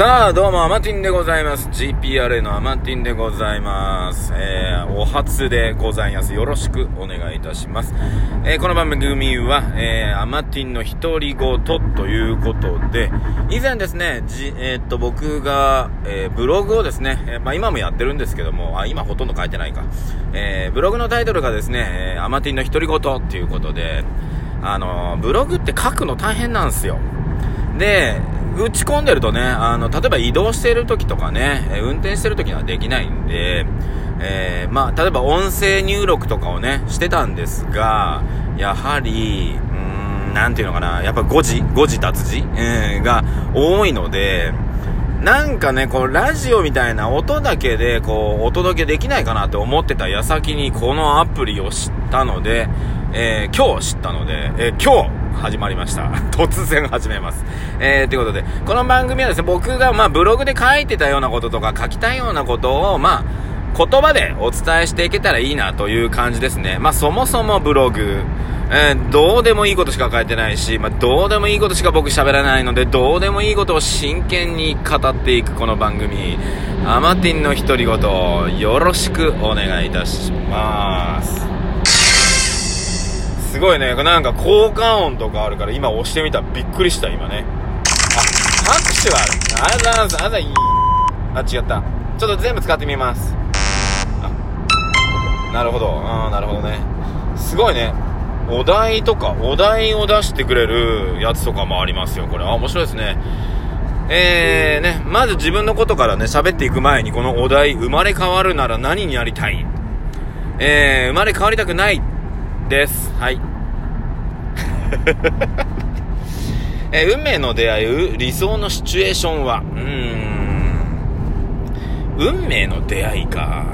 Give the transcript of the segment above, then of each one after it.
さあ、どうも、アマティンでございます。GPRA のアマティンでございます。えー、お初でございます。よろしくお願いいたします。えー、この番組は、えー、アマティンの独り言ということで、以前ですね、じ、えーっと、僕が、えー、ブログをですね、えーまあ今もやってるんですけども、あ、今ほとんど書いてないか。えー、ブログのタイトルがですね、えーアマティンの独り言っていうことで、あのーブログって書くの大変なんですよ。で、打ち込んでるとね、あの、例えば移動してる時とかね、え運転してる時にはできないんで、えーまあ、例えば音声入力とかをね、してたんですが、やはり、うーん、なんていうのかな、やっぱ誤字、誤字脱字、えーが多いので、なんかね、こう、ラジオみたいな音だけで、こう、お届けできないかなって思ってた矢先に、このアプリを知ったので、えー今日知ったので、えー今日、始まりました。突然始めます。えー、ということで、この番組はですね、僕が、まあ、ブログで書いてたようなこととか、書きたいようなことを、まあ、言葉でお伝えしていけたらいいなという感じですね。まあ、そもそもブログ、えーどうでもいいことしか書いてないし、まあ、どうでもいいことしか僕喋らないので、どうでもいいことを真剣に語っていくこの番組、アマティンの独り言、よろしくお願いいたします。すごいね、なんか効果音とかあるから今押してみたらびっくりした今ね。あ、拍手がある。ありがとうござ。あざいます。あ、違った。ちょっと全部使ってみます。あ、なるほど。あーなるほどね。すごいね。お題とか、お題を出してくれるやつとかもありますよ、これ。あ、面白いですね。えー、ね、まず自分のことからね、喋っていく前に、このお題、生まれ変わるなら何になりたい？えー、生まれ変わりたくないです。はい。えー運命の出会う理想のシチュエーションは、うーん、運命の出会いか、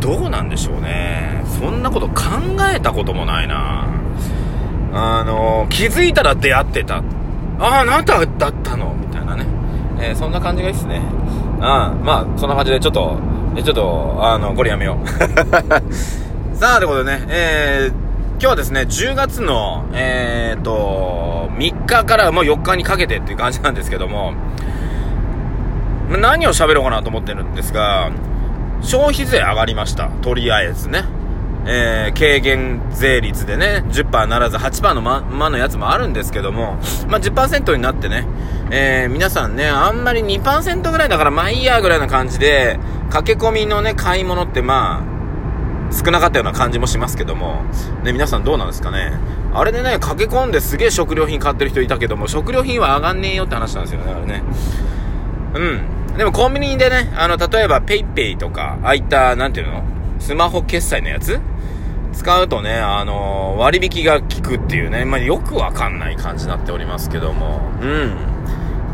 どうなんでしょうね。そんなこと考えたこともないな。あの気づいたら出会ってた。ああ、あなただったの？みたいなね。えーそんな感じがいいっすね。ああ、まあ、そんな感じでちょっと、えちょっと、あの、これやめよう。さあ、ということでね、えー、今日はですね、10月の、えーと、3日からもう4日にかけてっていう感じなんですけども、何を喋ろうかなと思ってるんですが、消費税上がりました。とりあえずね。えー、軽減税率でね、10%ならず8%のままのやつもあるんですけども、まあ、10%になってね、えー、皆さんね、あんまり2%ぐらいだからまあいいやぐらいな感じで、駆け込みのね、買い物ってまあ、少なかったような感じもしますけども、ね、皆さんどうなんですかね。あれでね、駆け込んですげえ食料品買ってる人いたけども、食料品は上がんねえよって話なんですよね、あれね。うん。でもコンビニでね、あの、例えば PayPay とか、ああいった、なんていうの？スマホ決済のやつ？使うとね、あの割引が効くっていうね、まあ、よくわかんない感じになっておりますけども、うん。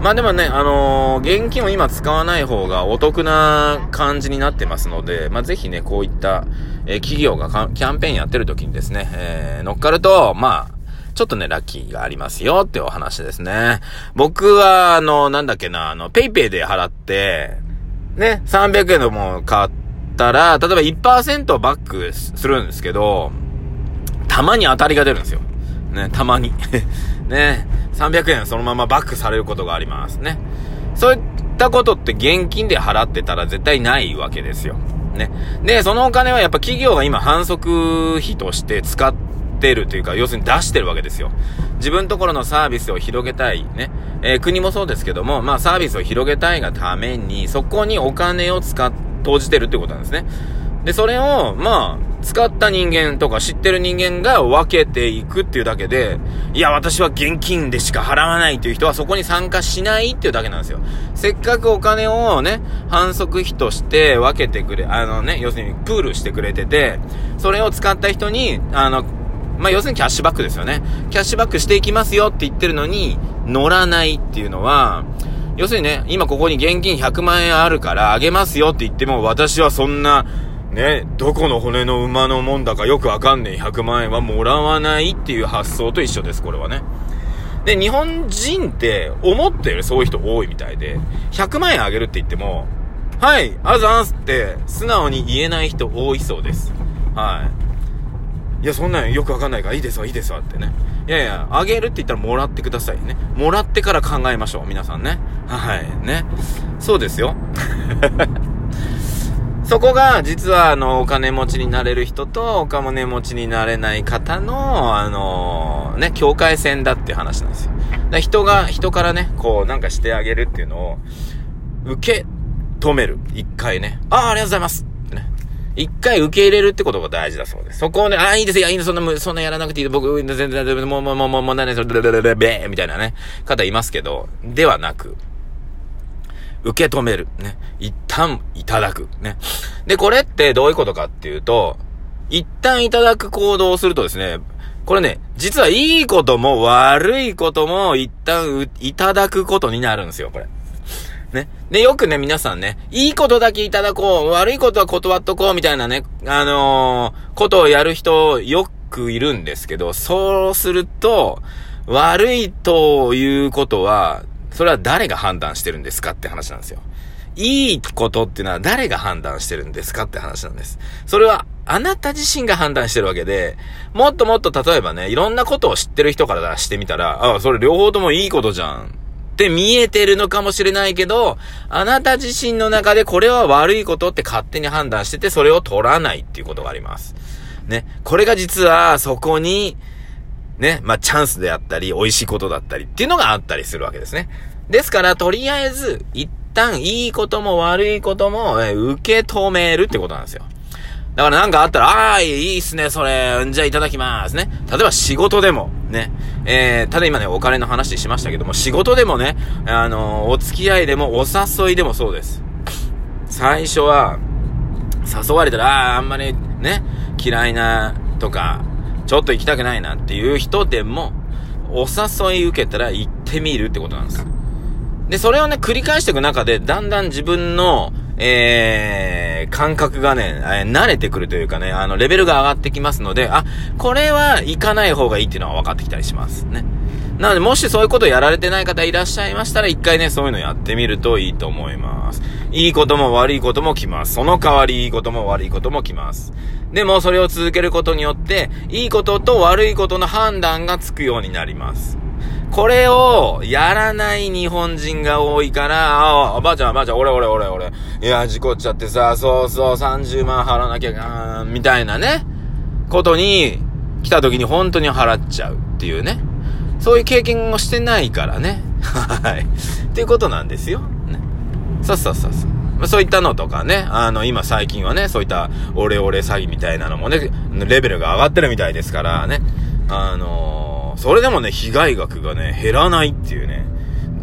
まあでもね、あの現金を今使わない方がお得な感じになってますので、まあぜひね、こういった、えー企業がキャンペーンやってる時にですね、えー乗っかると、まあ、ちょっとね、ラッキーがありますよってお話ですね。僕は、あの、なんだっけな、あの、ペイペイで払って、ね、300円のも買ったら、例えば1%バックするんですけど、たまに当たりが出るんですよ。ね、たまに。ね、300円そのままバックされることがありますね。そういったことって現金で払ってたら絶対ないわけですよ。ね。で、そのお金はやっぱ企業が今反則費として使ってるというか、要するに出してるわけですよ。自分ところのサービスを広げたい、ね。えー国もそうですけども、まあサービスを広げたいがために、そこにお金を使っ、投じてるってことなんですね。で、それを、まあ、使った人間とか知ってる人間が分けていくっていうだけで、いや、私は現金でしか払わないという人はそこに参加しないっていうだけなんですよ。せっかくお金をね、反則費として分けてくれ、あのね、要するにプールしてくれてて、それを使った人に、あの、まあ、要するにキャッシュバックですよね。キャッシュバックしていきますよって言ってるのに、乗らないっていうのは、要するにね、今ここに現金100万円あるからあげますよって言っても、私はそんな、ね、どこの骨の馬のもんだかよくわかんねえ100万円はもらわないっていう発想と一緒です、これはね。で、日本人って思ってるそういう人多いみたいで、100万円あげるって言っても、はい、あざんすって素直に言えない人多いそうです。はい。いや、そんなんよくわかんないから、いいですわ、いいですわってね。いやいや、あげるって言ったらもらってくださいね。もらってから考えましょう、皆さんね。はい、ね。そうですよ。そこが、実は、あの、お金持ちになれる人と、お金持ちになれない方の、あの、ね、境界線だっていう話なんですよ。だ人が、人からね、こう、なんかしてあげるっていうのを、受け止める。一回ね。ああ、ありがとうございますってね。一回受け入れるってことが大事だそうです。そこをね、ああ、いいですよ、いいです、そんな、そんなやらなくていい。僕、全然、もう、もう、もう、もう、もう、何それ、レレレベーみたいなね、方いますけど、ではなく、受け止める。ね。一旦いただく。ね。で、これってどういうことかっていうと、一旦いただく行動をするとですね、これね、実はいいことも悪いことも一旦いただくことになるんですよ、これ。ね。で、よくね、皆さんね、いいことだけいただこう、悪いことは断っとこう、みたいなね、あのー、ことをやる人、よくいるんですけど、そうすると、悪いということは、それは誰が判断してるんですかって話なんですよ。いいことっていうのは誰が判断してるんですかって話なんです。それはあなた自身が判断してるわけで、もっともっと例えばね、いろんなことを知ってる人からしてみたら、ああ、それ両方ともいいことじゃん。って見えてるのかもしれないけど、あなた自身の中でこれは悪いことって勝手に判断してて、それを取らないっていうことがあります。ね。これが実はそこに、ね、まあ、チャンスであったり、美味しいことだったりっていうのがあったりするわけですね。ですから、とりあえず、一旦いいことも悪いことも、え受け止めるってことなんですよ。だからなんかあったら、ああ、いいっすね、それ。じゃあいただきますね。例えば仕事でも、ね。えー、ただ今ね、お金の話しましたけども、仕事でもね、あのー、お付き合いでも、お誘いでもそうです。最初は、誘われたら、ああ、あんまりね、嫌いな、とか、ちょっと行きたくないなっていう人でも、お誘い受けたら行ってみるってことなんです。で、それをね、繰り返していく中で、だんだん自分の、えー、感覚がね、えー、慣れてくるというかね、あの、レベルが上がってきますので、あ、これは行かない方がいいっていうのは分かってきたりしますね。なので、もしそういうことやられてない方いらっしゃいましたら、一回ね、そういうのやってみるといいと思います。いいことも悪いことも来ます。その代わりいいことも悪いことも来ます。でも、それを続けることによって、いいことと悪いことの判断がつくようになります。これをやらない日本人が多いから、ああ、ばあちゃん、おばあちゃん、俺、俺、俺、俺。いや、事故っちゃってさ、そうそう、30万払わなきゃ、みたいなね、ことに、来た時に本当に払っちゃうっていうね。そういう経験をしてないからね。はい。っていうことなんですよ。ね。そうそうそうそう。まあ、そういったのとかね、あの、今最近はね、そういったオレオレ詐欺みたいなのもね、レベルが上がってるみたいですからね。あのー、それでもね、被害額がね、減らないっていうね、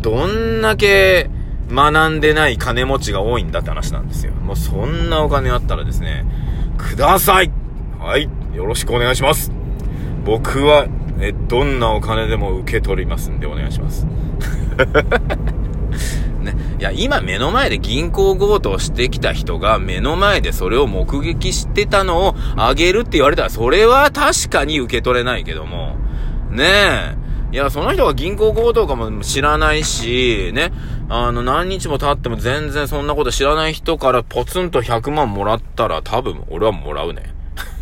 どんだけ学んでない金持ちが多いんだって話なんですよ。もうそんなお金あったらですね、くださいはい、よろしくお願いします僕はえ、どんなお金でも受け取りますんでお願いします。ね。いや、今目の前で銀行強盗してきた人が目の前でそれを目撃してたのをあげるって言われたら、それは確かに受け取れないけども、ねえ。いや、その人が銀行強盗かも知らないし、ね。あの、何日も経っても全然そんなこと知らない人からポツンと100万もらったら多分俺はもらうね。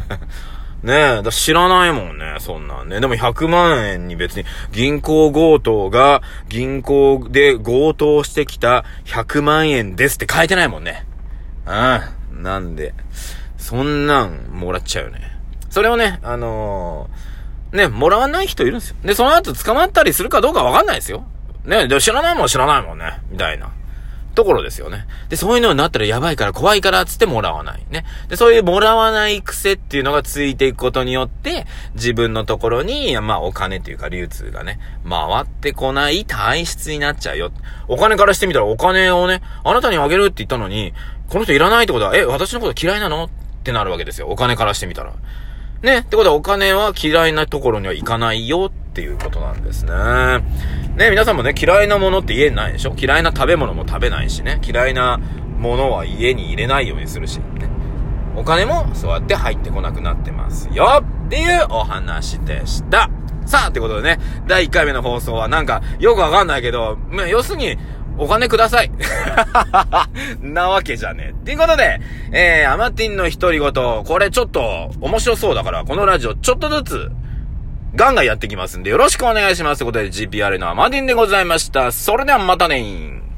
ねえ、だ知らないもんね、そんなんね。でも100万円に別に銀行強盗が銀行で強盗してきた100万円ですって書いてないもんね。ああ、なんで、そんなんもらっちゃうよね。それをね、あのー、ね、もらわない人いるんですよ。で、その後捕まったりするかどうかわかんないですよ。ね、で知らないもん知らないもんね。みたいな。ところですよね。で、そういうのになったらやばいから怖いからつってもらわない。ね。で、そういうもらわない癖っていうのがついていくことによって、自分のところに、まあお金っていうか流通がね、回ってこない体質になっちゃうよ。お金からしてみたらお金をね、あなたにあげるって言ったのに、この人いらないってことは、え、私のこと嫌いなの？ってなるわけですよ。お金からしてみたら。ね。ってことはお金は嫌いなところには行かないよっていうことなんですね。ね、皆さんもね、嫌いなものって家にないでしょ？嫌いな食べ物も食べないしね。嫌いなものは家に入れないようにするし、ね。お金もそうやって入ってこなくなってますよっていうお話でした。さあ、ってことでね、第1回目の放送はなんかよくわかんないけど、まあ、要するに、お金ください なわけじゃねえ。っていうことで、えー、アマティンの独り言、これちょっと面白そうだから、このラジオちょっとずつガンガンやってきますんで、よろしくお願いします。ということで、GPR のアマティンでございました。それではまたねー